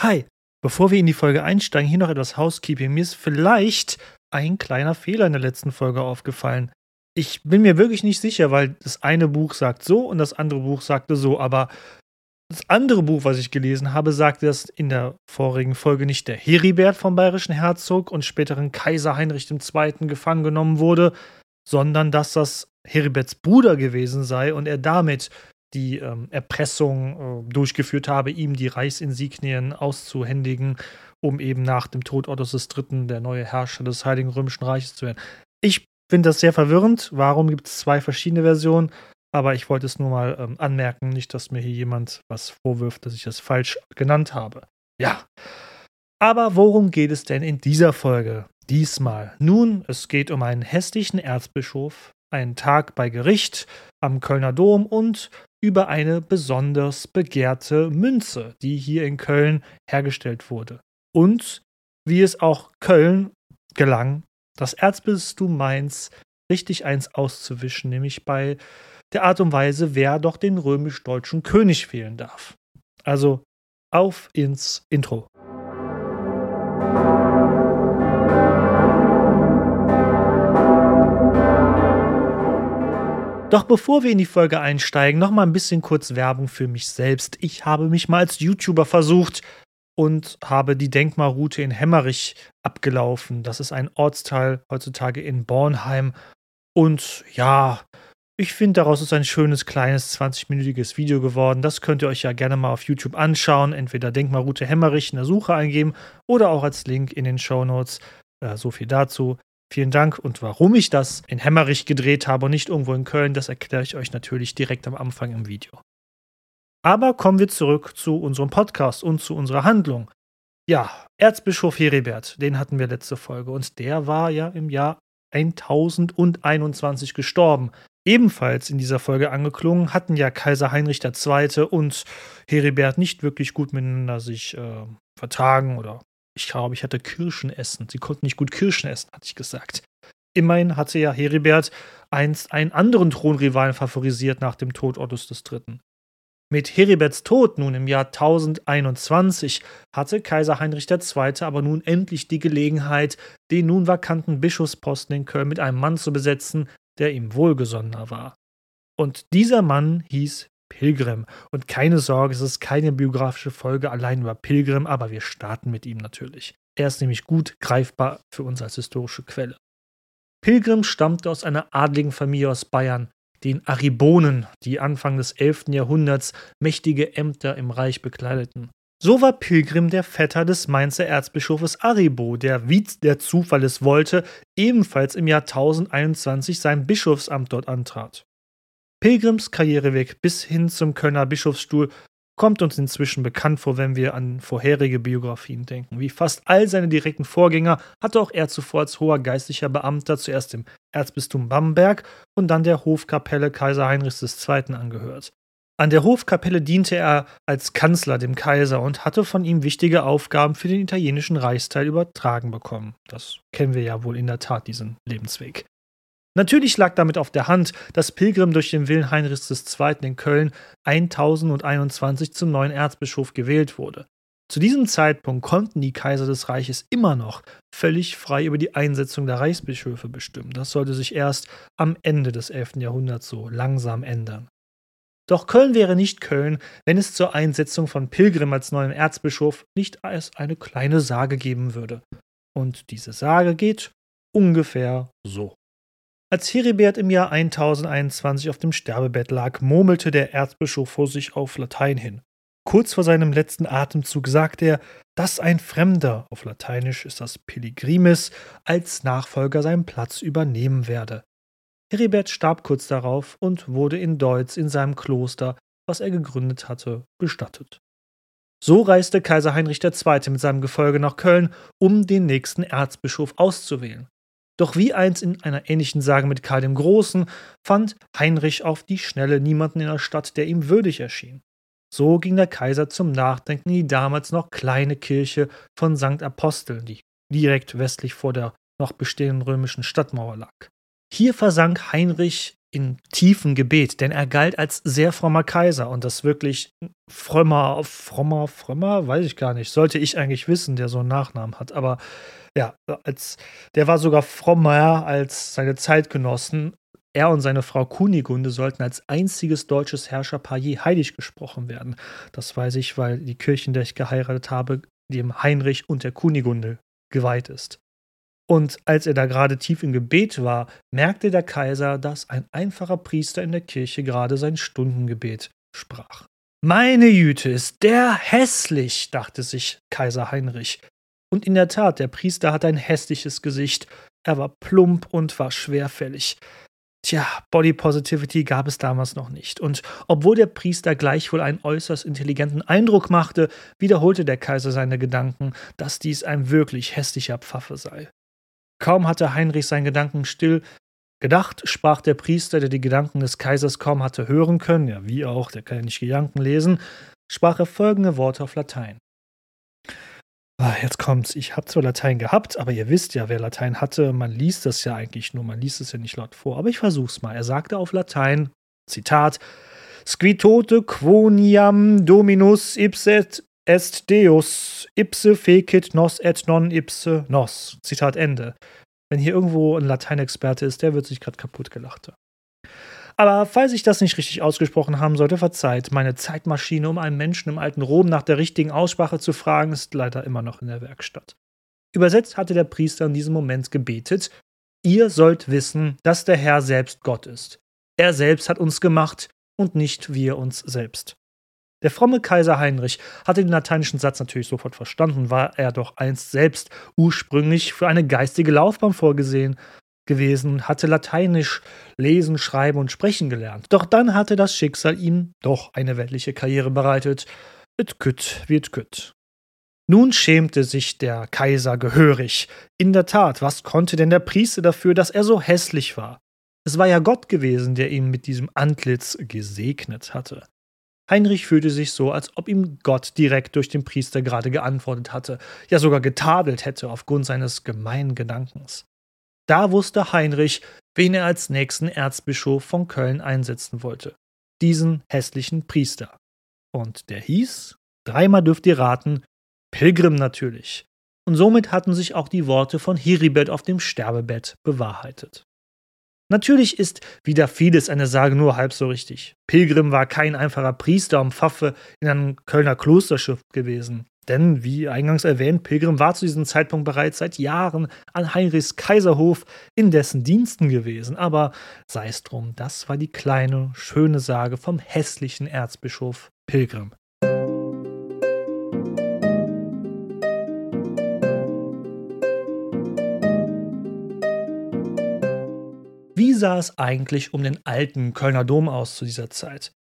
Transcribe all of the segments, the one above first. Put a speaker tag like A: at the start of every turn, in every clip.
A: Hi, bevor wir in die Folge einsteigen, hier noch etwas Housekeeping. Mir ist vielleicht ein kleiner Fehler in der letzten Folge aufgefallen. Ich bin mir wirklich nicht sicher, weil das eine Buch sagt so und das andere Buch sagte so, aber das andere Buch, was ich gelesen habe, sagte, dass in der vorigen Folge nicht der Heribert vom bayerischen Herzog und späteren Kaiser Heinrich II. gefangen genommen wurde, sondern dass das Heriberts Bruder gewesen sei und er damit die ähm, Erpressung äh, durchgeführt habe, ihm die Reichsinsignien auszuhändigen, um eben nach dem Tod Ottos III. der neue Herrscher des Heiligen Römischen Reiches zu werden. Ich finde das sehr verwirrend. Warum gibt es zwei verschiedene Versionen? Aber ich wollte es nur mal ähm, anmerken, nicht, dass mir hier jemand was vorwirft, dass ich das falsch genannt habe. Ja. Aber worum geht es denn in dieser Folge? Diesmal. Nun, es geht um einen hässlichen Erzbischof, einen Tag bei Gericht am Kölner Dom und über eine besonders begehrte Münze, die hier in Köln hergestellt wurde. Und wie es auch Köln gelang, das Erzbistum Mainz richtig eins auszuwischen, nämlich bei der Art und Weise, wer doch den römisch-deutschen König wählen darf. Also auf ins Intro. Doch bevor wir in die Folge einsteigen, noch mal ein bisschen kurz Werbung für mich selbst. Ich habe mich mal als YouTuber versucht und habe die Denkmalroute in Hemmerich abgelaufen. Das ist ein Ortsteil heutzutage in Bornheim. Und ja, ich finde, daraus ist ein schönes, kleines, 20-minütiges Video geworden. Das könnt ihr euch ja gerne mal auf YouTube anschauen. Entweder Denkmalroute Hemmerich in der Suche eingeben oder auch als Link in den Show Notes. Äh, so viel dazu. Vielen Dank. Und warum ich das in Hemmerich gedreht habe und nicht irgendwo in Köln, das erkläre ich euch natürlich direkt am Anfang im Video. Aber kommen wir zurück zu unserem Podcast und zu unserer Handlung. Ja, Erzbischof Heribert, den hatten wir letzte Folge und der war ja im Jahr 1021 gestorben. Ebenfalls in dieser Folge angeklungen hatten ja Kaiser Heinrich II. und Heribert nicht wirklich gut miteinander sich äh, vertragen oder ich glaube, ich hatte Kirschen essen. Sie konnten nicht gut Kirschen essen, hatte ich gesagt. Immerhin hatte ja Heribert einst einen anderen Thronrivalen favorisiert nach dem Tod Ottos III. Mit Heriberts Tod nun im Jahr 1021 hatte Kaiser Heinrich II. aber nun endlich die Gelegenheit, den nun vakanten Bischofsposten in Köln mit einem Mann zu besetzen, der ihm wohlgesonnener war. Und dieser Mann hieß Pilgrim. Und keine Sorge, es ist keine biografische Folge allein über Pilgrim, aber wir starten mit ihm natürlich. Er ist nämlich gut greifbar für uns als historische Quelle. Pilgrim stammte aus einer adligen Familie aus Bayern, den Aribonen, die Anfang des 11. Jahrhunderts mächtige Ämter im Reich bekleideten. So war Pilgrim der Vetter des Mainzer Erzbischofes Aribo, der, wie der Zufall es wollte, ebenfalls im Jahr 1021 sein Bischofsamt dort antrat. Pilgrims Karriereweg bis hin zum Kölner Bischofsstuhl kommt uns inzwischen bekannt vor, wenn wir an vorherige Biografien denken. Wie fast all seine direkten Vorgänger hatte auch er zuvor als hoher geistlicher Beamter zuerst im Erzbistum Bamberg und dann der Hofkapelle Kaiser Heinrichs II. angehört. An der Hofkapelle diente er als Kanzler dem Kaiser und hatte von ihm wichtige Aufgaben für den italienischen Reichsteil übertragen bekommen. Das kennen wir ja wohl in der Tat, diesen Lebensweg. Natürlich lag damit auf der Hand, dass Pilgrim durch den Willen Heinrichs II. in Köln 1021 zum neuen Erzbischof gewählt wurde. Zu diesem Zeitpunkt konnten die Kaiser des Reiches immer noch völlig frei über die Einsetzung der Reichsbischöfe bestimmen. Das sollte sich erst am Ende des 11. Jahrhunderts so langsam ändern. Doch Köln wäre nicht Köln, wenn es zur Einsetzung von Pilgrim als neuen Erzbischof nicht erst eine kleine Sage geben würde. Und diese Sage geht ungefähr so. Als Heribert im Jahr 1021 auf dem Sterbebett lag, murmelte der Erzbischof vor sich auf Latein hin. Kurz vor seinem letzten Atemzug sagte er, dass ein Fremder, auf Lateinisch ist das Pilgrimis, als Nachfolger seinen Platz übernehmen werde. Heribert starb kurz darauf und wurde in Deutz in seinem Kloster, was er gegründet hatte, bestattet. So reiste Kaiser Heinrich II. mit seinem Gefolge nach Köln, um den nächsten Erzbischof auszuwählen. Doch wie einst in einer ähnlichen Sage mit Karl dem Großen fand Heinrich auf die Schnelle niemanden in der Stadt, der ihm würdig erschien. So ging der Kaiser zum Nachdenken in die damals noch kleine Kirche von St. Apostel, die direkt westlich vor der noch bestehenden römischen Stadtmauer lag. Hier versank Heinrich in tiefen Gebet, denn er galt als sehr frommer Kaiser und das wirklich frommer, frommer, frommer, weiß ich gar nicht. Sollte ich eigentlich wissen, der so einen Nachnamen hat. Aber ja, als, der war sogar frommer als seine Zeitgenossen. Er und seine Frau Kunigunde sollten als einziges deutsches Herrscherpaar je heilig gesprochen werden. Das weiß ich, weil die Kirche, in der ich geheiratet habe, dem Heinrich und der Kunigunde geweiht ist. Und als er da gerade tief im Gebet war, merkte der Kaiser, dass ein einfacher Priester in der Kirche gerade sein Stundengebet sprach. Meine Jüte, ist der hässlich, dachte sich Kaiser Heinrich. Und in der Tat, der Priester hatte ein hässliches Gesicht. Er war plump und war schwerfällig. Tja, Body Positivity gab es damals noch nicht. Und obwohl der Priester gleichwohl einen äußerst intelligenten Eindruck machte, wiederholte der Kaiser seine Gedanken, dass dies ein wirklich hässlicher Pfaffe sei. Kaum hatte Heinrich seinen Gedanken still gedacht, sprach der Priester, der die Gedanken des Kaisers kaum hatte hören können, ja wie auch, der kann ja nicht Gedanken lesen, sprach er folgende Worte auf Latein. Ah, jetzt kommt's. Ich habe zwar Latein gehabt, aber ihr wisst ja, wer Latein hatte, man liest das ja eigentlich nur, man liest es ja nicht laut vor. Aber ich versuch's mal. Er sagte auf Latein, Zitat, Squitote quoniam dominus ipset est Deus, ipse fecit nos et non ipse nos. Zitat Ende. Wenn hier irgendwo ein Lateinexperte ist, der wird sich gerade kaputt gelacht. Aber falls ich das nicht richtig ausgesprochen haben sollte, verzeiht. Meine Zeitmaschine, um einen Menschen im alten Rom nach der richtigen Aussprache zu fragen, ist leider immer noch in der Werkstatt. Übersetzt hatte der Priester in diesem Moment gebetet: Ihr sollt wissen, dass der Herr selbst Gott ist. Er selbst hat uns gemacht und nicht wir uns selbst. Der fromme Kaiser Heinrich hatte den lateinischen Satz natürlich sofort verstanden, war er doch einst selbst ursprünglich für eine geistige Laufbahn vorgesehen gewesen, hatte Lateinisch lesen, schreiben und sprechen gelernt. Doch dann hatte das Schicksal ihm doch eine weltliche Karriere bereitet. Et kütt wird kütt. Nun schämte sich der Kaiser gehörig. In der Tat, was konnte denn der Priester dafür, dass er so hässlich war? Es war ja Gott gewesen, der ihn mit diesem Antlitz gesegnet hatte. Heinrich fühlte sich so, als ob ihm Gott direkt durch den Priester gerade geantwortet hatte, ja sogar getadelt hätte aufgrund seines gemeinen Gedankens. Da wusste Heinrich, wen er als nächsten Erzbischof von Köln einsetzen wollte. Diesen hässlichen Priester. Und der hieß, dreimal dürft ihr raten, Pilgrim natürlich. Und somit hatten sich auch die Worte von Heribert auf dem Sterbebett bewahrheitet. Natürlich ist wieder vieles eine Sage nur halb so richtig. Pilgrim war kein einfacher Priester und Pfaffe in einem Kölner Klosterschiff gewesen. Denn, wie eingangs erwähnt, Pilgrim war zu diesem Zeitpunkt bereits seit Jahren an Heinrichs Kaiserhof in dessen Diensten gewesen. Aber sei es drum, das war die kleine, schöne Sage vom hässlichen Erzbischof Pilgrim. Wie sah es eigentlich um den alten Kölner Dom aus zu dieser Zeit?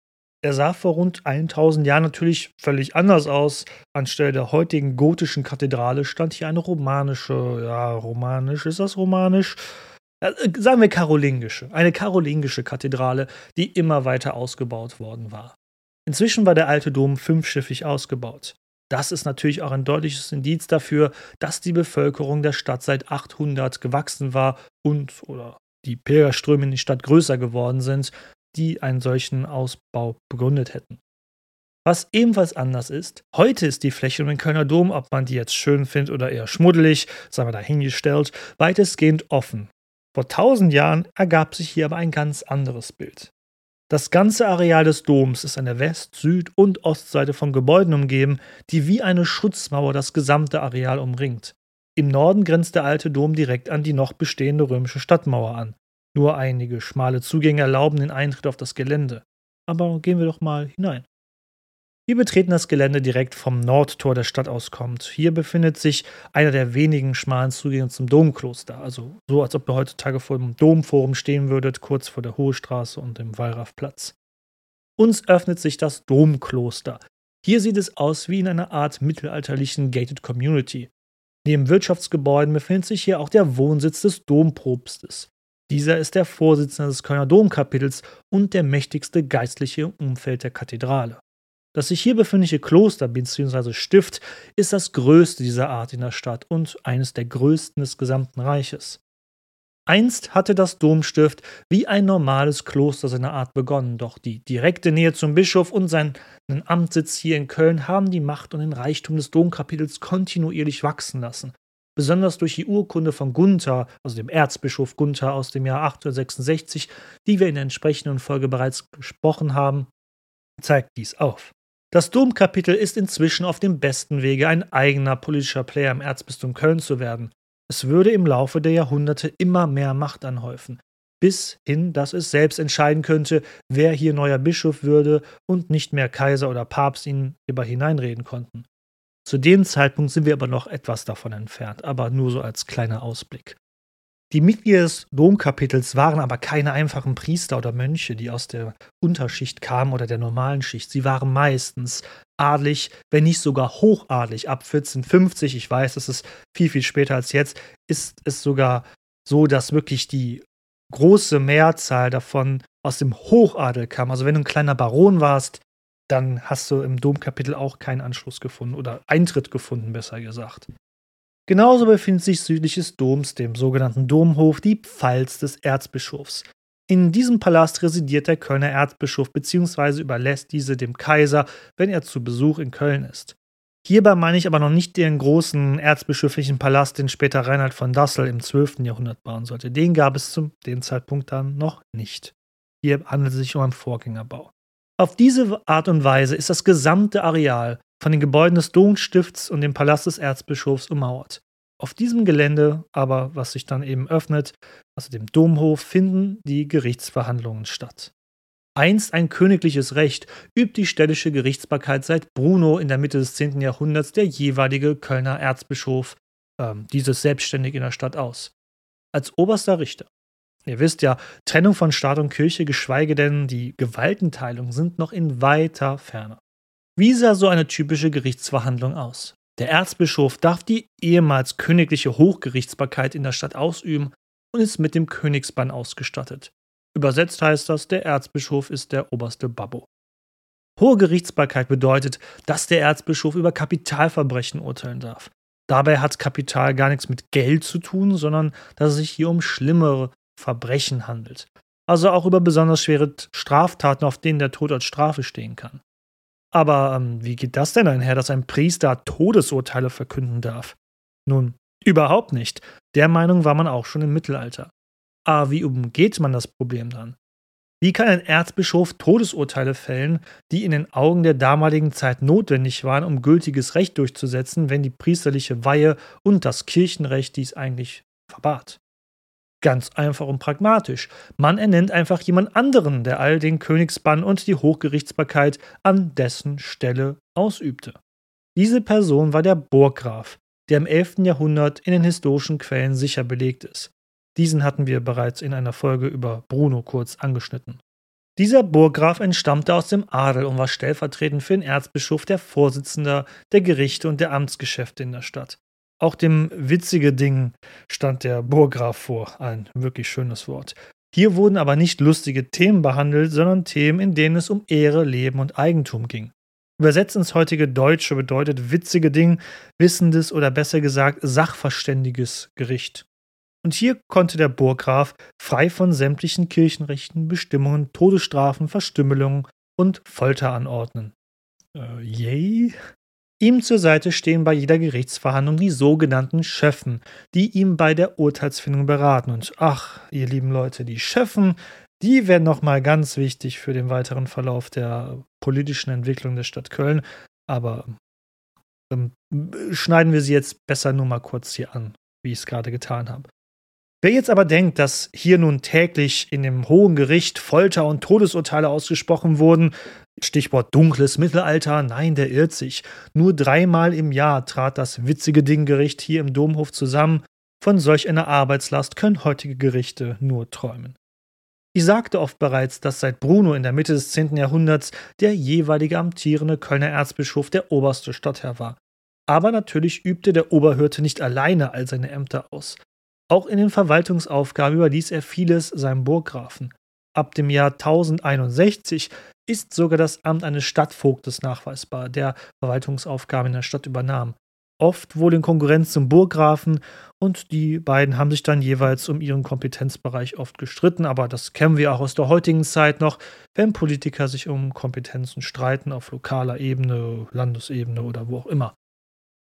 A: Er sah vor rund 1000 Jahren natürlich völlig anders aus. Anstelle der heutigen gotischen Kathedrale stand hier eine romanische, ja, romanisch, ist das romanisch? Äh, sagen wir karolingische, eine karolingische Kathedrale, die immer weiter ausgebaut worden war. Inzwischen war der alte Dom fünfschiffig ausgebaut. Das ist natürlich auch ein deutliches Indiz dafür, dass die Bevölkerung der Stadt seit 800 gewachsen war und oder die Pilgerströme in die Stadt größer geworden sind die einen solchen Ausbau begründet hätten. Was ebenfalls anders ist, heute ist die Fläche um den Kölner Dom, ob man die jetzt schön findet oder eher schmuddelig, sagen wir dahingestellt, weitestgehend offen. Vor tausend Jahren ergab sich hier aber ein ganz anderes Bild. Das ganze Areal des Doms ist an der West-, Süd- und Ostseite von Gebäuden umgeben, die wie eine Schutzmauer das gesamte Areal umringt. Im Norden grenzt der alte Dom direkt an die noch bestehende römische Stadtmauer an. Nur einige schmale Zugänge erlauben den Eintritt auf das Gelände. Aber gehen wir doch mal hinein. Wir betreten das Gelände direkt vom Nordtor der Stadt aus. Hier befindet sich einer der wenigen schmalen Zugänge zum Domkloster. Also so, als ob ihr heutzutage vor dem Domforum stehen würdet, kurz vor der Hohe Straße und dem Wallraffplatz. Uns öffnet sich das Domkloster. Hier sieht es aus wie in einer Art mittelalterlichen Gated Community. Neben Wirtschaftsgebäuden befindet sich hier auch der Wohnsitz des Dompropstes. Dieser ist der Vorsitzende des Kölner Domkapitels und der mächtigste Geistliche im Umfeld der Kathedrale. Das sich hier befindliche Kloster bzw. Stift ist das größte dieser Art in der Stadt und eines der größten des gesamten Reiches. Einst hatte das Domstift wie ein normales Kloster seine Art begonnen, doch die direkte Nähe zum Bischof und seinen Amtssitz hier in Köln haben die Macht und den Reichtum des Domkapitels kontinuierlich wachsen lassen. Besonders durch die Urkunde von Gunther, also dem Erzbischof Gunther aus dem Jahr 866, die wir in der entsprechenden Folge bereits gesprochen haben, zeigt dies auf. Das Domkapitel ist inzwischen auf dem besten Wege, ein eigener politischer Player im Erzbistum Köln zu werden. Es würde im Laufe der Jahrhunderte immer mehr Macht anhäufen, bis hin, dass es selbst entscheiden könnte, wer hier neuer Bischof würde und nicht mehr Kaiser oder Papst ihn hierbei hineinreden konnten. Zu dem Zeitpunkt sind wir aber noch etwas davon entfernt, aber nur so als kleiner Ausblick. Die Mitglieder des Domkapitels waren aber keine einfachen Priester oder Mönche, die aus der Unterschicht kamen oder der normalen Schicht. Sie waren meistens adlig, wenn nicht sogar hochadlig. Ab 1450, ich weiß, das ist viel, viel später als jetzt, ist es sogar so, dass wirklich die große Mehrzahl davon aus dem Hochadel kam. Also wenn du ein kleiner Baron warst, dann hast du im Domkapitel auch keinen Anschluss gefunden oder Eintritt gefunden, besser gesagt. Genauso befindet sich südlich des Doms, dem sogenannten Domhof, die Pfalz des Erzbischofs. In diesem Palast residiert der Kölner Erzbischof bzw. überlässt diese dem Kaiser, wenn er zu Besuch in Köln ist. Hierbei meine ich aber noch nicht den großen erzbischöflichen Palast, den später Reinhard von Dassel im 12. Jahrhundert bauen sollte. Den gab es zu dem Zeitpunkt dann noch nicht. Hier handelt es sich um einen Vorgängerbau. Auf diese Art und Weise ist das gesamte Areal von den Gebäuden des Domstifts und dem Palast des Erzbischofs ummauert. Auf diesem Gelände aber, was sich dann eben öffnet, also dem Domhof, finden die Gerichtsverhandlungen statt. Einst ein königliches Recht übt die städtische Gerichtsbarkeit seit Bruno in der Mitte des 10. Jahrhunderts der jeweilige Kölner Erzbischof äh, dieses selbstständig in der Stadt aus. Als oberster Richter. Ihr wisst ja, Trennung von Staat und Kirche, geschweige denn die Gewaltenteilung, sind noch in weiter Ferne. Wie sah so eine typische Gerichtsverhandlung aus? Der Erzbischof darf die ehemals königliche Hochgerichtsbarkeit in der Stadt ausüben und ist mit dem Königsbann ausgestattet. Übersetzt heißt das, der Erzbischof ist der oberste Babbo. Hohe Gerichtsbarkeit bedeutet, dass der Erzbischof über Kapitalverbrechen urteilen darf. Dabei hat Kapital gar nichts mit Geld zu tun, sondern dass es sich hier um schlimmere Verbrechen handelt. Also auch über besonders schwere Straftaten, auf denen der Tod als Strafe stehen kann. Aber ähm, wie geht das denn einher, dass ein Priester Todesurteile verkünden darf? Nun, überhaupt nicht. Der Meinung war man auch schon im Mittelalter. Aber wie umgeht man das Problem dann? Wie kann ein Erzbischof Todesurteile fällen, die in den Augen der damaligen Zeit notwendig waren, um gültiges Recht durchzusetzen, wenn die priesterliche Weihe und das Kirchenrecht dies eigentlich verbat? Ganz einfach und pragmatisch. Man ernennt einfach jemand anderen, der all den Königsbann und die Hochgerichtsbarkeit an dessen Stelle ausübte. Diese Person war der Burggraf, der im 11. Jahrhundert in den historischen Quellen sicher belegt ist. Diesen hatten wir bereits in einer Folge über Bruno kurz angeschnitten. Dieser Burggraf entstammte aus dem Adel und war stellvertretend für den Erzbischof der Vorsitzender der Gerichte und der Amtsgeschäfte in der Stadt. Auch dem witzige Ding stand der Burggraf vor. Ein wirklich schönes Wort. Hier wurden aber nicht lustige Themen behandelt, sondern Themen, in denen es um Ehre, Leben und Eigentum ging. Übersetzt ins heutige Deutsche bedeutet witzige Ding wissendes oder besser gesagt sachverständiges Gericht. Und hier konnte der Burggraf frei von sämtlichen Kirchenrechten, Bestimmungen, Todesstrafen, Verstümmelungen und Folter anordnen. Äh, yay? Ihm zur Seite stehen bei jeder Gerichtsverhandlung die sogenannten Schöffen, die ihm bei der Urteilsfindung beraten. Und ach, ihr lieben Leute, die Schöffen, die werden nochmal ganz wichtig für den weiteren Verlauf der politischen Entwicklung der Stadt Köln. Aber ähm, schneiden wir sie jetzt besser nur mal kurz hier an, wie ich es gerade getan habe. Wer jetzt aber denkt, dass hier nun täglich in dem Hohen Gericht Folter und Todesurteile ausgesprochen wurden, Stichwort dunkles Mittelalter, nein, der irrt sich. Nur dreimal im Jahr trat das witzige Dinggericht hier im Domhof zusammen. Von solch einer Arbeitslast können heutige Gerichte nur träumen. Ich sagte oft bereits, dass seit Bruno in der Mitte des 10. Jahrhunderts der jeweilige amtierende Kölner Erzbischof der oberste Stadtherr war. Aber natürlich übte der Oberhirte nicht alleine all seine Ämter aus. Auch in den Verwaltungsaufgaben überließ er vieles seinem Burggrafen. Ab dem Jahr 1061 ist sogar das Amt eines Stadtvogtes nachweisbar, der Verwaltungsaufgaben in der Stadt übernahm. oft wohl in Konkurrenz zum Burggrafen und die beiden haben sich dann jeweils um ihren Kompetenzbereich oft gestritten, aber das kennen wir auch aus der heutigen Zeit noch, wenn Politiker sich um Kompetenzen streiten auf lokaler Ebene, Landesebene oder wo auch immer.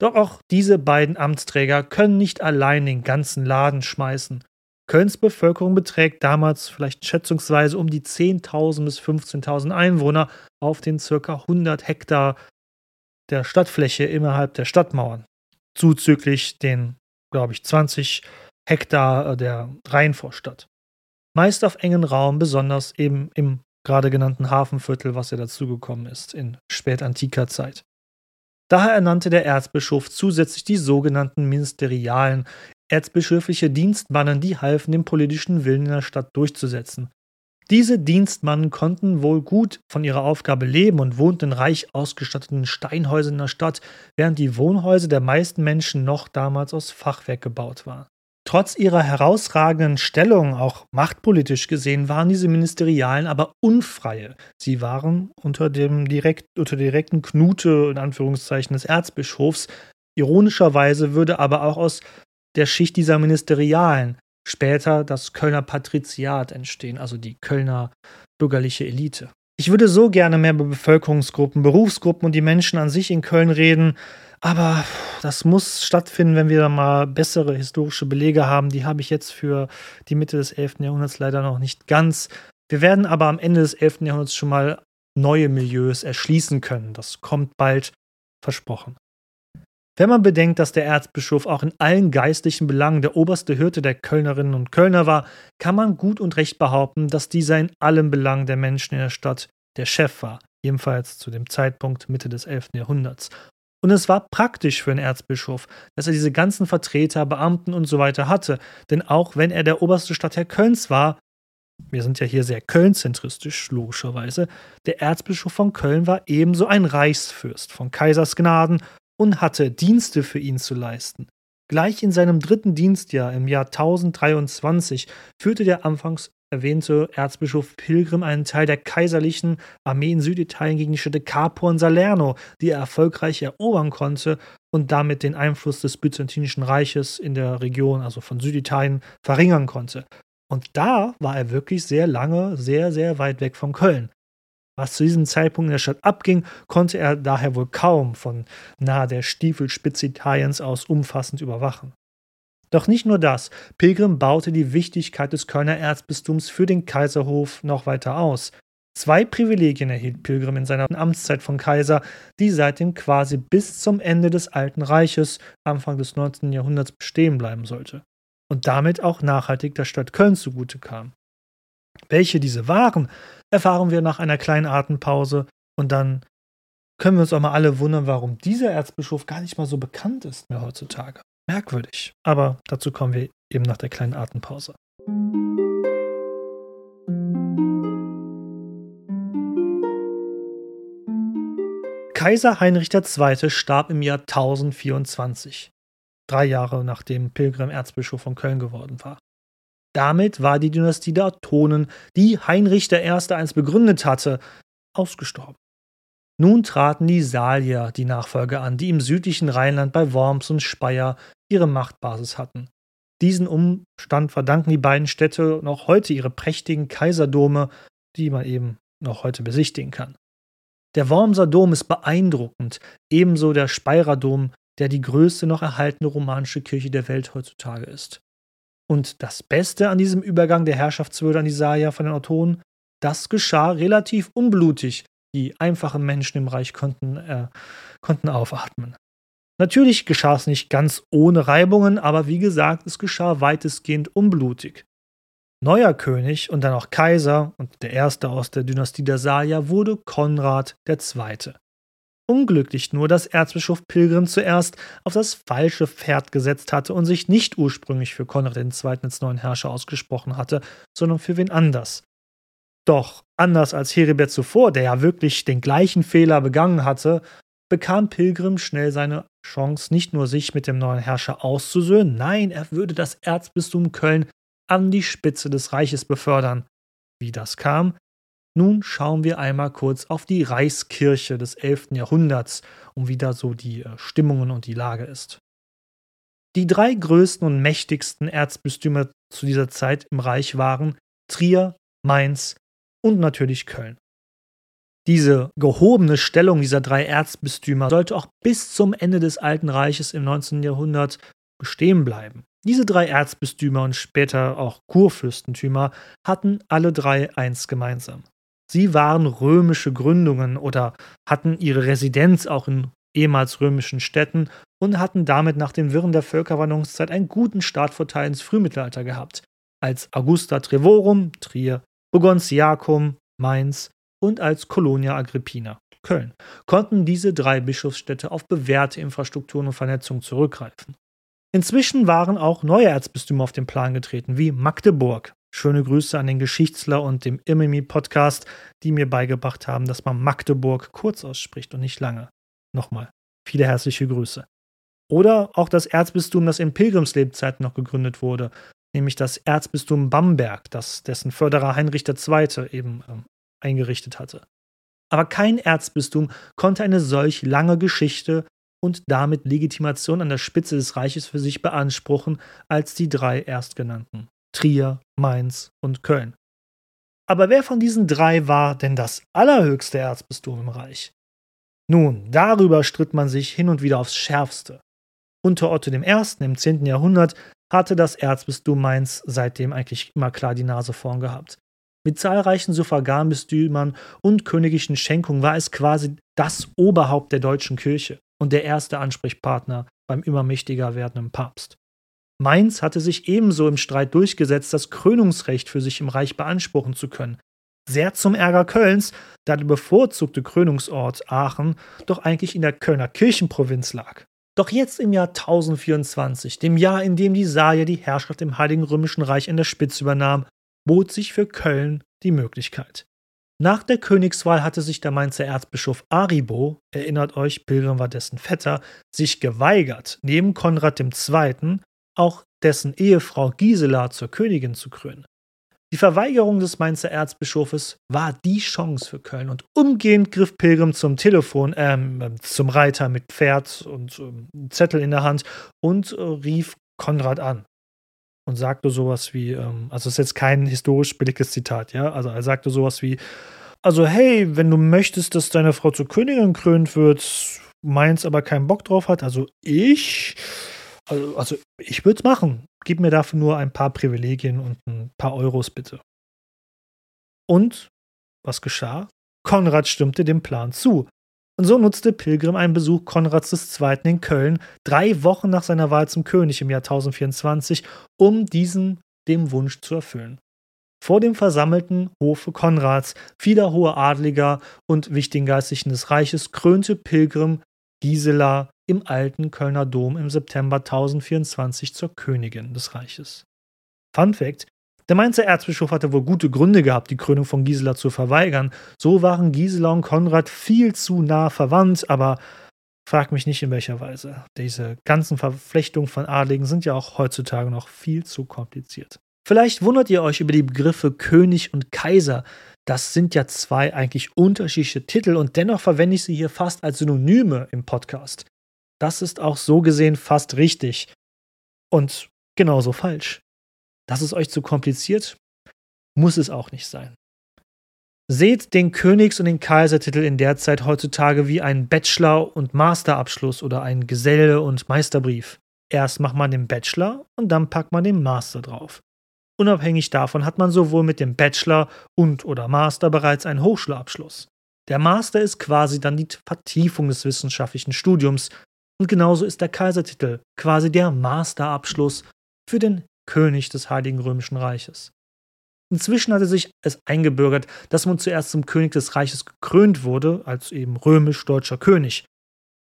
A: Doch auch diese beiden Amtsträger können nicht allein den ganzen Laden schmeißen. Kölns Bevölkerung beträgt damals vielleicht schätzungsweise um die 10.000 bis 15.000 Einwohner auf den circa 100 Hektar der Stadtfläche innerhalb der Stadtmauern, zuzüglich den, glaube ich, 20 Hektar äh, der Rheinvorstadt. Meist auf engen Raum, besonders eben im gerade genannten Hafenviertel, was ja dazugekommen ist in spätantiker Zeit. Daher ernannte der Erzbischof zusätzlich die sogenannten ministerialen erzbischöfliche Dienstmannen, die halfen, den politischen Willen in der Stadt durchzusetzen. Diese Dienstmannen konnten wohl gut von ihrer Aufgabe leben und wohnten in reich ausgestatteten Steinhäusern in der Stadt, während die Wohnhäuser der meisten Menschen noch damals aus Fachwerk gebaut waren. Trotz ihrer herausragenden Stellung, auch machtpolitisch gesehen, waren diese Ministerialen aber unfreie. Sie waren unter dem direkt, unter direkten Knute, in Anführungszeichen, des Erzbischofs. Ironischerweise würde aber auch aus der Schicht dieser Ministerialen später das Kölner Patriziat entstehen, also die Kölner bürgerliche Elite. Ich würde so gerne mehr über Bevölkerungsgruppen, Berufsgruppen und die Menschen an sich in Köln reden, aber das muss stattfinden, wenn wir da mal bessere historische Belege haben. Die habe ich jetzt für die Mitte des 11. Jahrhunderts leider noch nicht ganz. Wir werden aber am Ende des 11. Jahrhunderts schon mal neue Milieus erschließen können. Das kommt bald versprochen. Wenn man bedenkt, dass der Erzbischof auch in allen geistlichen Belangen der oberste Hirte der Kölnerinnen und Kölner war, kann man gut und recht behaupten, dass dieser in allen Belangen der Menschen in der Stadt der Chef war, ebenfalls zu dem Zeitpunkt Mitte des 11. Jahrhunderts. Und es war praktisch für einen Erzbischof, dass er diese ganzen Vertreter, Beamten und so weiter hatte, denn auch wenn er der oberste Stadtherr Kölns war, wir sind ja hier sehr Köln-zentristisch, logischerweise, der Erzbischof von Köln war ebenso ein Reichsfürst von Kaisers Gnaden und hatte Dienste für ihn zu leisten. Gleich in seinem dritten Dienstjahr im Jahr 1023 führte der anfangs erwähnte Erzbischof Pilgrim einen Teil der kaiserlichen Armee in Süditalien gegen die Städte Capua und Salerno, die er erfolgreich erobern konnte und damit den Einfluss des Byzantinischen Reiches in der Region, also von Süditalien, verringern konnte. Und da war er wirklich sehr lange, sehr, sehr weit weg von Köln. Was zu diesem Zeitpunkt in der Stadt abging, konnte er daher wohl kaum von nahe der Stiefelspitze Italiens aus umfassend überwachen. Doch nicht nur das, Pilgrim baute die Wichtigkeit des Kölner Erzbistums für den Kaiserhof noch weiter aus. Zwei Privilegien erhielt Pilgrim in seiner Amtszeit von Kaiser, die seitdem quasi bis zum Ende des Alten Reiches, Anfang des 19. Jahrhunderts, bestehen bleiben sollte und damit auch nachhaltig der Stadt Köln zugute kam. Welche diese waren, erfahren wir nach einer kleinen Atempause und dann können wir uns auch mal alle wundern, warum dieser Erzbischof gar nicht mal so bekannt ist mehr heutzutage. Merkwürdig. Aber dazu kommen wir eben nach der kleinen Atempause. Kaiser Heinrich II. starb im Jahr 1024, drei Jahre nachdem Pilgrim Erzbischof von Köln geworden war. Damit war die Dynastie der Ottonen, die Heinrich I. einst begründet hatte, ausgestorben. Nun traten die Salier die Nachfolge an, die im südlichen Rheinland bei Worms und Speyer ihre Machtbasis hatten. Diesen Umstand verdanken die beiden Städte noch heute ihre prächtigen Kaiserdome, die man eben noch heute besichtigen kann. Der Wormser Dom ist beeindruckend, ebenso der Speyerer Dom, der die größte noch erhaltene romanische Kirche der Welt heutzutage ist. Und das Beste an diesem Übergang der Herrschaftswürde an die Saya von den Autoren, das geschah relativ unblutig. Die einfachen Menschen im Reich konnten, äh, konnten aufatmen. Natürlich geschah es nicht ganz ohne Reibungen, aber wie gesagt, es geschah weitestgehend unblutig. Neuer König und dann auch Kaiser und der erste aus der Dynastie der Saya wurde Konrad II. Unglücklich nur, dass Erzbischof Pilgrim zuerst auf das falsche Pferd gesetzt hatte und sich nicht ursprünglich für Konrad II. als neuen Herrscher ausgesprochen hatte, sondern für wen anders. Doch anders als Heribert zuvor, der ja wirklich den gleichen Fehler begangen hatte, bekam Pilgrim schnell seine Chance, nicht nur sich mit dem neuen Herrscher auszusöhnen, nein, er würde das Erzbistum Köln an die Spitze des Reiches befördern. Wie das kam, Nun schauen wir einmal kurz auf die Reichskirche des 11. Jahrhunderts und wie da so die äh, Stimmungen und die Lage ist. Die drei größten und mächtigsten Erzbistümer zu dieser Zeit im Reich waren Trier, Mainz und natürlich Köln. Diese gehobene Stellung dieser drei Erzbistümer sollte auch bis zum Ende des Alten Reiches im 19. Jahrhundert bestehen bleiben. Diese drei Erzbistümer und später auch Kurfürstentümer hatten alle drei eins gemeinsam. Sie waren römische Gründungen oder hatten ihre Residenz auch in ehemals römischen Städten und hatten damit nach den Wirren der Völkerwanderungszeit einen guten Startvorteil ins Frühmittelalter gehabt, als Augusta Trevorum, Trier, Bogontiacum, Mainz und als Colonia Agrippina, Köln, konnten diese drei Bischofsstädte auf bewährte Infrastrukturen und Vernetzung zurückgreifen. Inzwischen waren auch neue Erzbistümer auf den Plan getreten, wie Magdeburg. Schöne Grüße an den Geschichtsler und dem Imemi-Podcast, die mir beigebracht haben, dass man Magdeburg kurz ausspricht und nicht lange. Nochmal, viele herzliche Grüße. Oder auch das Erzbistum, das in Pilgrimslebzeiten noch gegründet wurde, nämlich das Erzbistum Bamberg, das dessen Förderer Heinrich II. eben äh, eingerichtet hatte. Aber kein Erzbistum konnte eine solch lange Geschichte und damit Legitimation an der Spitze des Reiches für sich beanspruchen als die drei erstgenannten Trier, Mainz und Köln. Aber wer von diesen drei war denn das allerhöchste Erzbistum im Reich? Nun, darüber stritt man sich hin und wieder aufs Schärfste. Unter Otto I. im 10. Jahrhundert hatte das Erzbistum Mainz seitdem eigentlich immer klar die Nase vorn gehabt. Mit zahlreichen Suffraganbistümern und königlichen Schenkungen war es quasi das Oberhaupt der deutschen Kirche und der erste Ansprechpartner beim immer mächtiger werdenden Papst. Mainz hatte sich ebenso im Streit durchgesetzt, das Krönungsrecht für sich im Reich beanspruchen zu können, sehr zum Ärger Kölns, da der bevorzugte Krönungsort Aachen doch eigentlich in der Kölner Kirchenprovinz lag. Doch jetzt im Jahr 1024, dem Jahr, in dem die Salier die Herrschaft im Heiligen Römischen Reich an der Spitze übernahm, bot sich für Köln die Möglichkeit. Nach der Königswahl hatte sich der Mainzer Erzbischof Aribo, erinnert euch, Pilgrim war dessen Vetter, sich geweigert, neben Konrad II. Auch dessen Ehefrau Gisela zur Königin zu krönen. Die Verweigerung des Mainzer Erzbischofes war die Chance für Köln und umgehend griff Pilgrim zum Telefon, ähm, zum Reiter mit Pferd und ähm, Zettel in der Hand und äh, rief Konrad an und sagte sowas wie, ähm, also ist jetzt kein historisch billiges Zitat, ja, also er sagte sowas wie, also hey, wenn du möchtest, dass deine Frau zur Königin krönt wird, meins aber keinen Bock drauf hat, also ich, also, also ich würde es machen. Gib mir dafür nur ein paar Privilegien und ein paar Euros bitte. Und was geschah? Konrad stimmte dem Plan zu. Und so nutzte Pilgrim einen Besuch Konrads II. in Köln, drei Wochen nach seiner Wahl zum König im Jahr 1024, um diesen dem Wunsch zu erfüllen. Vor dem versammelten Hofe Konrads, vieler hoher Adliger und wichtigen Geistlichen des Reiches krönte Pilgrim Gisela im alten Kölner Dom im September 1024 zur Königin des Reiches. Fun Fact: Der Mainzer Erzbischof hatte wohl gute Gründe gehabt, die Krönung von Gisela zu verweigern. So waren Gisela und Konrad viel zu nah verwandt, aber frag mich nicht in welcher Weise. Diese ganzen Verflechtungen von Adligen sind ja auch heutzutage noch viel zu kompliziert. Vielleicht wundert ihr euch über die Begriffe König und Kaiser. Das sind ja zwei eigentlich unterschiedliche Titel und dennoch verwende ich sie hier fast als Synonyme im Podcast. Das ist auch so gesehen fast richtig. Und genauso falsch. Das ist euch zu kompliziert? Muss es auch nicht sein. Seht den Königs- und den Kaisertitel in der Zeit heutzutage wie einen Bachelor- und Masterabschluss oder einen Geselle- und Meisterbrief. Erst macht man den Bachelor und dann packt man den Master drauf. Unabhängig davon hat man sowohl mit dem Bachelor und oder Master bereits einen Hochschulabschluss. Der Master ist quasi dann die Vertiefung des wissenschaftlichen Studiums und genauso ist der Kaisertitel quasi der Masterabschluss für den König des Heiligen Römischen Reiches. Inzwischen hatte sich es eingebürgert, dass man zuerst zum König des Reiches gekrönt wurde, als eben römisch-deutscher König.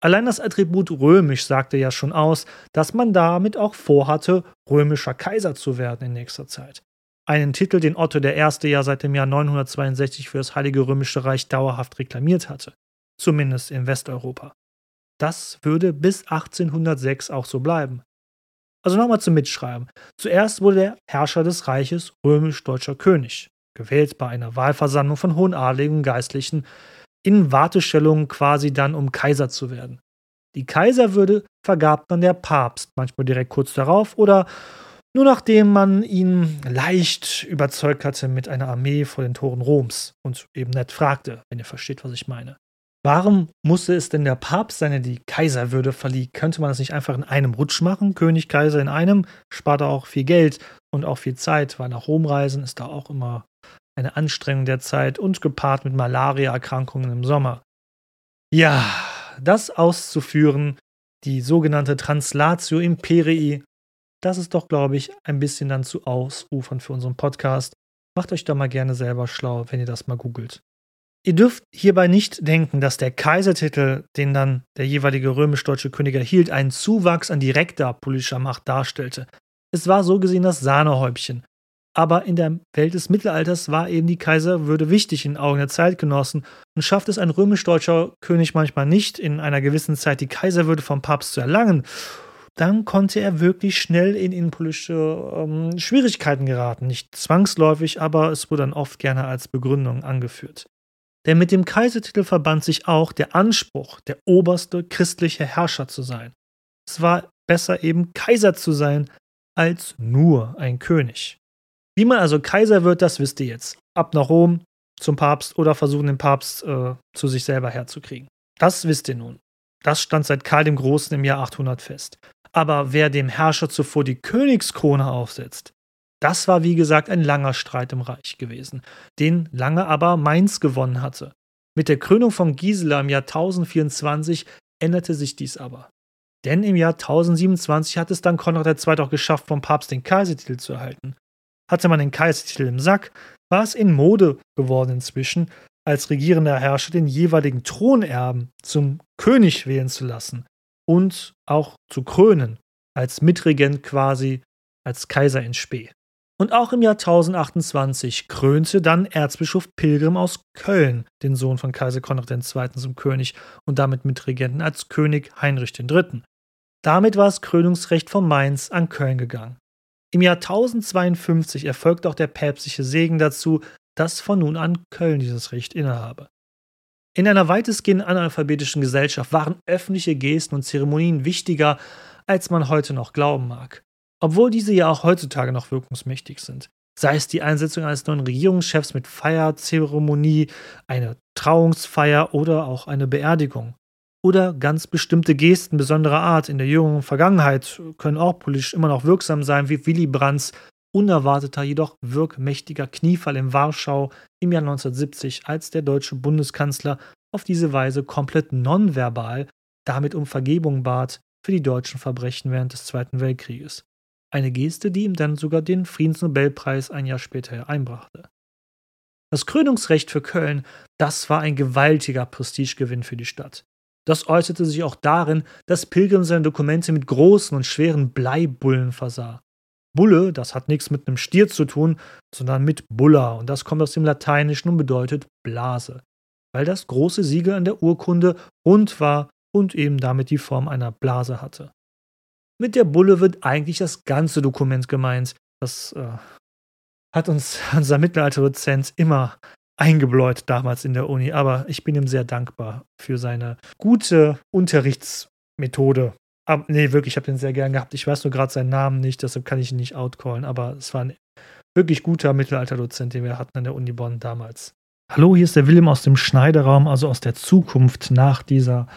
A: Allein das Attribut römisch sagte ja schon aus, dass man damit auch vorhatte, römischer Kaiser zu werden in nächster Zeit. Einen Titel, den Otto I. ja seit dem Jahr 962 für das Heilige Römische Reich dauerhaft reklamiert hatte. Zumindest in Westeuropa. Das würde bis 1806 auch so bleiben. Also nochmal zum Mitschreiben. Zuerst wurde der Herrscher des Reiches römisch-deutscher König gewählt bei einer Wahlversammlung von hohen Adligen und Geistlichen, in Wartestellungen quasi dann, um Kaiser zu werden. Die Kaiserwürde vergab dann der Papst, manchmal direkt kurz darauf oder nur nachdem man ihn leicht überzeugt hatte mit einer Armee vor den Toren Roms und eben nett fragte, wenn ihr versteht, was ich meine. Warum musste es denn der Papst seine die Kaiserwürde verlieh? Könnte man das nicht einfach in einem Rutsch machen? König, Kaiser in einem, spart auch viel Geld und auch viel Zeit, weil nach Rom reisen ist da auch immer eine Anstrengung der Zeit und gepaart mit Malaria-Erkrankungen im Sommer. Ja, das auszuführen, die sogenannte Translatio Imperii, das ist doch, glaube ich, ein bisschen dann zu ausufern für unseren Podcast. Macht euch da mal gerne selber schlau, wenn ihr das mal googelt. Ihr dürft hierbei nicht denken, dass der Kaisertitel, den dann der jeweilige römisch-deutsche König erhielt, einen Zuwachs an direkter politischer Macht darstellte. Es war so gesehen das Sahnehäubchen. Aber in der Welt des Mittelalters war eben die Kaiserwürde wichtig in Augen der Zeitgenossen und schafft es ein römisch-deutscher König manchmal nicht, in einer gewissen Zeit die Kaiserwürde vom Papst zu erlangen, dann konnte er wirklich schnell in innenpolitische ähm, Schwierigkeiten geraten. Nicht zwangsläufig, aber es wurde dann oft gerne als Begründung angeführt. Denn mit dem Kaisertitel verband sich auch der Anspruch, der oberste christliche Herrscher zu sein. Es war besser eben Kaiser zu sein, als nur ein König. Wie man also Kaiser wird, das wisst ihr jetzt. Ab nach Rom, zum Papst oder versuchen, den Papst äh, zu sich selber herzukriegen. Das wisst ihr nun. Das stand seit Karl dem Großen im Jahr 800 fest. Aber wer dem Herrscher zuvor die Königskrone aufsetzt, das war wie gesagt ein langer Streit im Reich gewesen, den lange aber Mainz gewonnen hatte. Mit der Krönung von Gisela im Jahr 1024 änderte sich dies aber. Denn im Jahr 1027 hat es dann Konrad II. auch geschafft, vom Papst den Kaisertitel zu erhalten. Hatte man den Kaisertitel im Sack, war es in Mode geworden inzwischen, als regierender Herrscher den jeweiligen Thronerben zum König wählen zu lassen und auch zu krönen, als Mitregent quasi, als Kaiser in Spee. Und auch im Jahr 1028 krönte dann Erzbischof Pilgrim aus Köln den Sohn von Kaiser Konrad II. zum König und damit Mitregenten als König Heinrich III. Damit war das Krönungsrecht von Mainz an Köln gegangen. Im Jahr 1052 erfolgte auch der päpstliche Segen dazu, dass von nun an Köln dieses Recht innehabe. In einer weitestgehend analphabetischen Gesellschaft waren öffentliche Gesten und Zeremonien wichtiger, als man heute noch glauben mag. Obwohl diese ja auch heutzutage noch wirkungsmächtig sind. Sei es die Einsetzung eines neuen Regierungschefs mit Feierzeremonie, eine Trauungsfeier oder auch eine Beerdigung. Oder ganz bestimmte Gesten besonderer Art in der jüngeren Vergangenheit können auch politisch immer noch wirksam sein, wie Willy Brandts unerwarteter, jedoch wirkmächtiger Kniefall in Warschau im Jahr 1970, als der deutsche Bundeskanzler auf diese Weise komplett nonverbal damit um Vergebung bat für die deutschen Verbrechen während des Zweiten Weltkrieges. Eine Geste, die ihm dann sogar den Friedensnobelpreis ein Jahr später einbrachte. Das Krönungsrecht für Köln, das war ein gewaltiger Prestigegewinn für die Stadt. Das äußerte sich auch darin, dass Pilgrim seine Dokumente mit großen und schweren Bleibullen versah. Bulle, das hat nichts mit einem Stier zu tun, sondern mit Bulla und das kommt aus dem Lateinischen und bedeutet Blase, weil das große Siegel an der Urkunde rund war und eben damit die Form einer Blase hatte. Mit der Bulle wird eigentlich das ganze Dokument gemeint. Das äh, hat uns unser Mittelalterdozent immer eingebläut damals in der Uni, aber ich bin ihm sehr dankbar für seine gute Unterrichtsmethode aber, nee, wirklich, ich habe den sehr gern gehabt. Ich weiß nur gerade seinen Namen nicht, deshalb kann ich ihn nicht outcallen, aber es war ein wirklich guter Mittelalterdozent, den wir hatten an der Uni Bonn damals. Hallo, hier ist der Willem aus dem Schneideraum, also aus der Zukunft nach dieser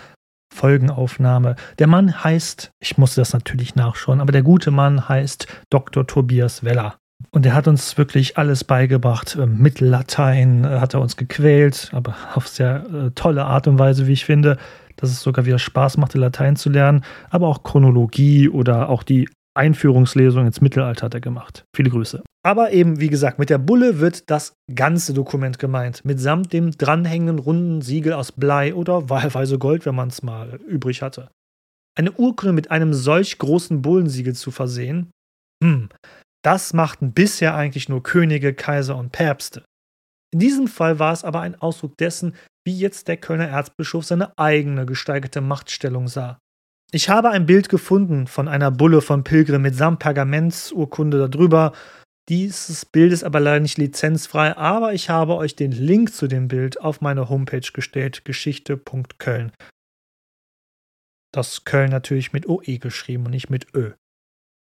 A: Folgenaufnahme. Der Mann heißt, ich musste das natürlich nachschauen, aber der gute Mann heißt Dr. Tobias Weller. Und er hat uns wirklich alles beigebracht. Ähm, Mittellatein äh, hat er uns gequält, aber auf sehr äh, tolle Art und Weise, wie ich finde dass es sogar wieder Spaß machte, Latein zu lernen, aber auch Chronologie oder auch die Einführungslesung ins Mittelalter hat er gemacht. Viele Grüße. Aber eben, wie gesagt, mit der Bulle wird das ganze Dokument gemeint, mitsamt dem dranhängenden runden Siegel aus Blei oder wahlweise Gold, wenn man es mal übrig hatte. Eine Urkunde mit einem solch großen Bullensiegel zu versehen, hm, das machten bisher eigentlich nur Könige, Kaiser und Päpste. In diesem Fall war es aber ein Ausdruck dessen, wie jetzt der Kölner Erzbischof seine eigene gesteigerte Machtstellung sah. Ich habe ein Bild gefunden von einer Bulle von Pilgrim mit samt Pergamentsurkunde darüber. Dieses Bild ist aber leider nicht lizenzfrei, aber ich habe euch den Link zu dem Bild auf meine Homepage gestellt, geschichte.köln. Das Köln natürlich mit OE geschrieben und nicht mit Ö.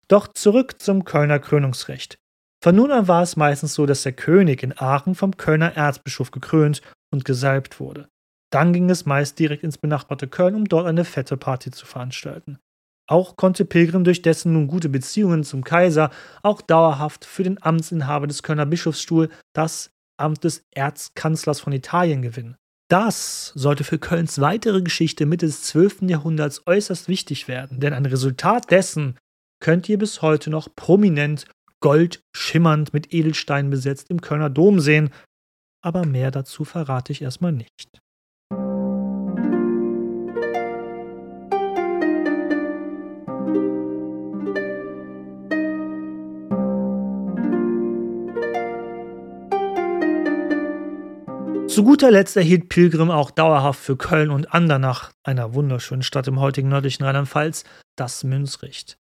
A: Doch zurück zum Kölner Krönungsrecht. Von nun an war es meistens so, dass der König in Aachen vom Kölner Erzbischof gekrönt und gesalbt wurde. Dann ging es meist direkt ins benachbarte Köln, um dort eine fette Party zu veranstalten. Auch konnte Pilgrim durch dessen nun gute Beziehungen zum Kaiser auch dauerhaft für den Amtsinhaber des Kölner Bischofsstuhl das Amt des Erzkanzlers von Italien gewinnen. Das sollte für Kölns weitere Geschichte Mitte des 12. Jahrhunderts äußerst wichtig werden, denn ein Resultat dessen könnt ihr bis heute noch prominent gold schimmernd mit Edelsteinen besetzt im Kölner Dom sehen, aber mehr dazu verrate ich erstmal nicht. Zu guter Letzt erhielt Pilgrim auch dauerhaft für Köln und Andernach, einer wunderschönen Stadt im heutigen nördlichen Rheinland-Pfalz, das Münzrecht.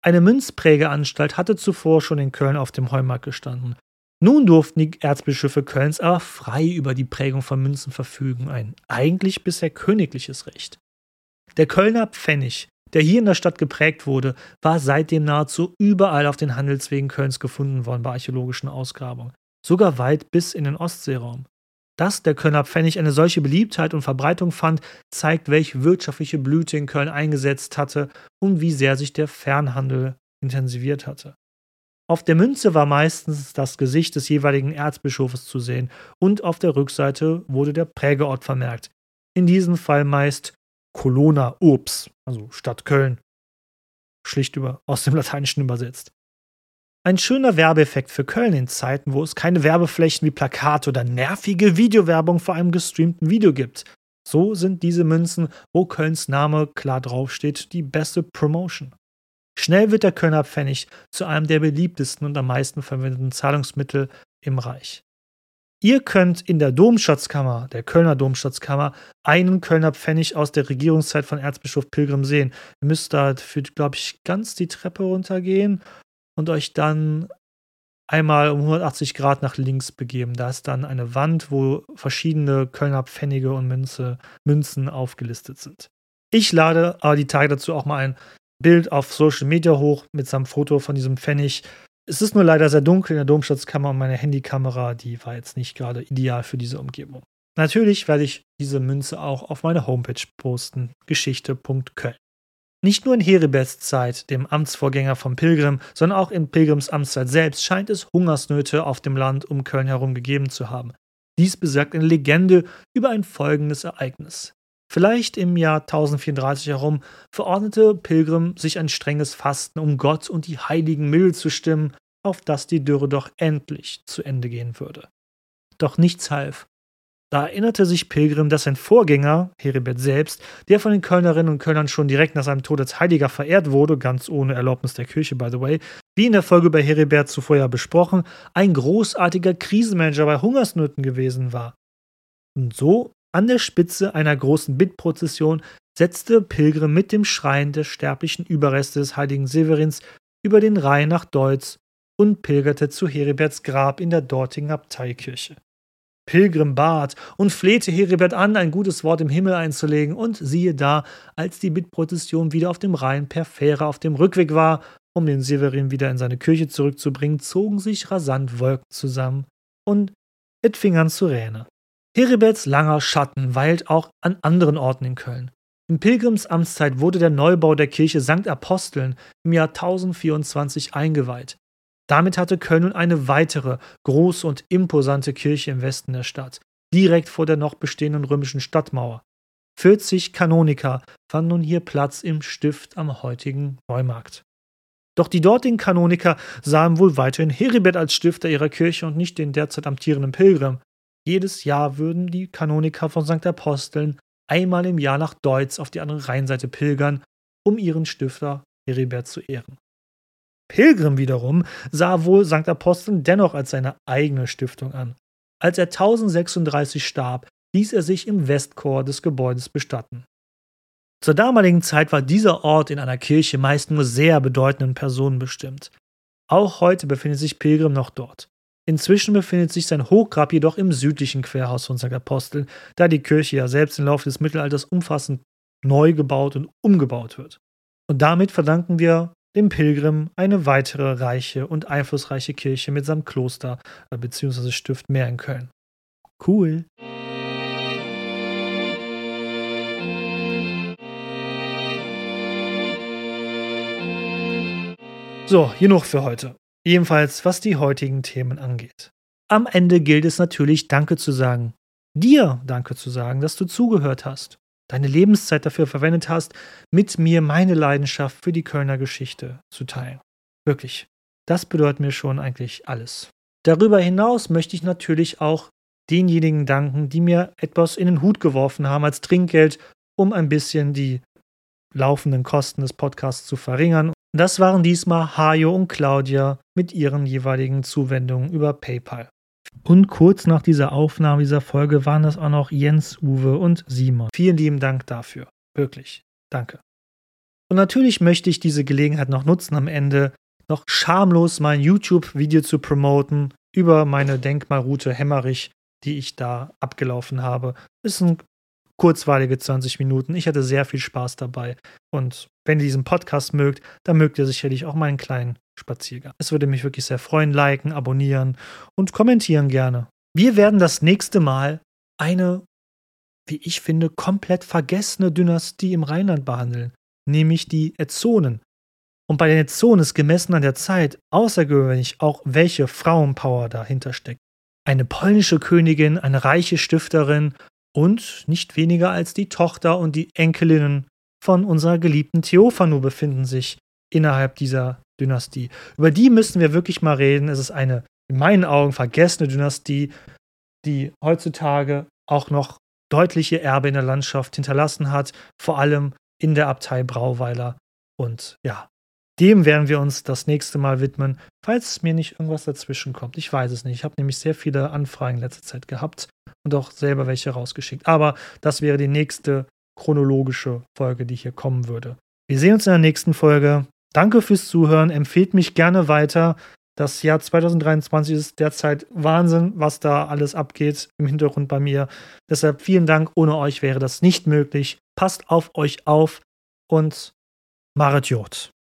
A: Eine Münzprägeanstalt hatte zuvor schon in Köln auf dem Heumarkt gestanden. Nun durften die Erzbischöfe Kölns aber frei über die Prägung von Münzen verfügen, ein eigentlich bisher königliches Recht. Der Kölner Pfennig, der hier in der Stadt geprägt wurde, war seitdem nahezu überall auf den Handelswegen Kölns gefunden worden bei archäologischen Ausgrabungen, sogar weit bis in den Ostseeraum. Dass der Kölner Pfennig eine solche Beliebtheit und Verbreitung fand, zeigt, welche wirtschaftliche Blüte in Köln eingesetzt hatte und wie sehr sich der Fernhandel intensiviert hatte. Auf der Münze war meistens das Gesicht des jeweiligen Erzbischofes zu sehen und auf der Rückseite wurde der Prägeort vermerkt. In diesem Fall meist Colonna Urbs, also Stadt Köln. Schlicht über, aus dem Lateinischen übersetzt. Ein schöner Werbeeffekt für Köln in Zeiten, wo es keine Werbeflächen wie Plakate oder nervige Videowerbung vor einem gestreamten Video gibt. So sind diese Münzen, wo Kölns Name klar draufsteht, die beste Promotion. Schnell wird der Kölner Pfennig zu einem der beliebtesten und am meisten verwendeten Zahlungsmittel im Reich. Ihr könnt in der Domschatzkammer, der Kölner Domschatzkammer, einen Kölner Pfennig aus der Regierungszeit von Erzbischof Pilgrim sehen. Ihr müsst da, glaube ich, ganz die Treppe runtergehen und euch dann einmal um 180 Grad nach links begeben. Da ist dann eine Wand, wo verschiedene Kölner Pfennige und Münze, Münzen aufgelistet sind. Ich lade aber die Tage dazu auch mal ein Bild auf Social Media hoch mit seinem Foto von diesem Pfennig. Es ist nur leider sehr dunkel in der Domschatzkammer und meine Handykamera, die war jetzt nicht gerade ideal für diese Umgebung. Natürlich werde ich diese Münze auch auf meine Homepage posten, geschichte.köln. Nicht nur in Heriberts Zeit, dem Amtsvorgänger von Pilgrim, sondern auch in Pilgrims Amtszeit selbst scheint es Hungersnöte auf dem Land um Köln herum gegeben zu haben. Dies besagt eine Legende über ein folgendes Ereignis. Vielleicht im Jahr 1034 herum verordnete Pilgrim sich ein strenges Fasten, um Gott und die Heiligen mild zu stimmen, auf das die Dürre doch endlich zu Ende gehen würde. Doch nichts half. Da erinnerte sich Pilgrim, dass sein Vorgänger, Heribert selbst, der von den Kölnerinnen und Kölnern schon direkt nach seinem Tod als Heiliger verehrt wurde, ganz ohne Erlaubnis der Kirche, by the way, wie in der Folge bei Heribert zuvor ja besprochen, ein großartiger Krisenmanager bei Hungersnöten gewesen war. Und so, an der Spitze einer großen Bittprozession, setzte Pilgrim mit dem Schrein der sterblichen Überreste des heiligen Severins über den Rhein nach Deutz und pilgerte zu Heriberts Grab in der dortigen Abteikirche. Pilgrim bat und flehte Heribert an, ein gutes Wort im Himmel einzulegen, und siehe da, als die Bittprozession wieder auf dem Rhein per Fähre auf dem Rückweg war, um den Severin wieder in seine Kirche zurückzubringen, zogen sich rasant Wolken zusammen, und et fing an zu rähne. Heriberts langer Schatten weilt auch an anderen Orten in Köln. In Pilgrims Amtszeit wurde der Neubau der Kirche St. Aposteln im Jahr 1024 eingeweiht. Damit hatte Köln nun eine weitere große und imposante Kirche im Westen der Stadt, direkt vor der noch bestehenden römischen Stadtmauer. 40 Kanoniker fanden nun hier Platz im Stift am heutigen Neumarkt. Doch die dortigen Kanoniker sahen wohl weiterhin Heribert als Stifter ihrer Kirche und nicht den derzeit amtierenden Pilgrim. Jedes Jahr würden die Kanoniker von St. Aposteln einmal im Jahr nach Deutz auf die andere Rheinseite pilgern, um ihren Stifter Heribert zu ehren. Pilgrim wiederum sah wohl St. Aposteln dennoch als seine eigene Stiftung an. Als er 1036 starb, ließ er sich im Westchor des Gebäudes bestatten. Zur damaligen Zeit war dieser Ort in einer Kirche meist nur sehr bedeutenden Personen bestimmt. Auch heute befindet sich Pilgrim noch dort. Inzwischen befindet sich sein Hochgrab jedoch im südlichen Querhaus von St. Apostel, da die Kirche ja selbst im Laufe des Mittelalters umfassend neu gebaut und umgebaut wird. Und damit verdanken wir dem Pilgrim eine weitere reiche und einflussreiche Kirche mit seinem Kloster äh, bzw. Stift mehr in Köln. Cool. So, genug für heute. Jedenfalls, was die heutigen Themen angeht. Am Ende gilt es natürlich, Danke zu sagen. Dir Danke zu sagen, dass du zugehört hast, deine Lebenszeit dafür verwendet hast, mit mir meine Leidenschaft für die Kölner Geschichte zu teilen. Wirklich. Das bedeutet mir schon eigentlich alles. Darüber hinaus möchte ich natürlich auch denjenigen danken, die mir etwas in den Hut geworfen haben als Trinkgeld, um ein bisschen die laufenden Kosten des Podcasts zu verringern das waren diesmal Hajo und Claudia mit ihren jeweiligen Zuwendungen über PayPal. Und kurz nach dieser Aufnahme dieser Folge waren das auch noch Jens, Uwe und Simon. Vielen lieben Dank dafür. Wirklich. Danke. Und natürlich möchte ich diese Gelegenheit noch nutzen, am Ende noch schamlos mein YouTube-Video zu promoten über meine Denkmalroute Hemmerich, die ich da abgelaufen habe. Ist ein kurzweilige 20 Minuten. Ich hatte sehr viel Spaß dabei. Und wenn ihr diesen Podcast mögt, dann mögt ihr sicherlich auch meinen kleinen Spaziergang. Es würde mich wirklich sehr freuen. Liken, abonnieren und kommentieren gerne. Wir werden das nächste Mal eine, wie ich finde, komplett vergessene Dynastie im Rheinland behandeln, nämlich die Ezzonen. Und bei den Ezzonen ist gemessen an der Zeit außergewöhnlich auch, welche Frauenpower dahinter steckt. Eine polnische Königin, eine reiche Stifterin und nicht weniger als die Tochter und die Enkelinnen von unserer geliebten Theophanu befinden sich innerhalb dieser Dynastie. Über die müssen wir wirklich mal reden. Es ist eine in meinen Augen vergessene Dynastie, die heutzutage auch noch deutliche Erbe in der Landschaft hinterlassen hat, vor allem in der Abtei Brauweiler. Und ja, dem werden wir uns das nächste Mal widmen, falls mir nicht irgendwas dazwischen kommt. Ich weiß es nicht. Ich habe nämlich sehr viele Anfragen in letzter Zeit gehabt und auch selber welche rausgeschickt. Aber das wäre die nächste chronologische Folge, die hier kommen würde. Wir sehen uns in der nächsten Folge. Danke fürs Zuhören. Empfehlt mich gerne weiter. Das Jahr 2023 ist derzeit Wahnsinn, was da alles abgeht im Hintergrund bei mir. Deshalb vielen Dank. Ohne euch wäre das nicht möglich. Passt auf euch auf und Maret Jod.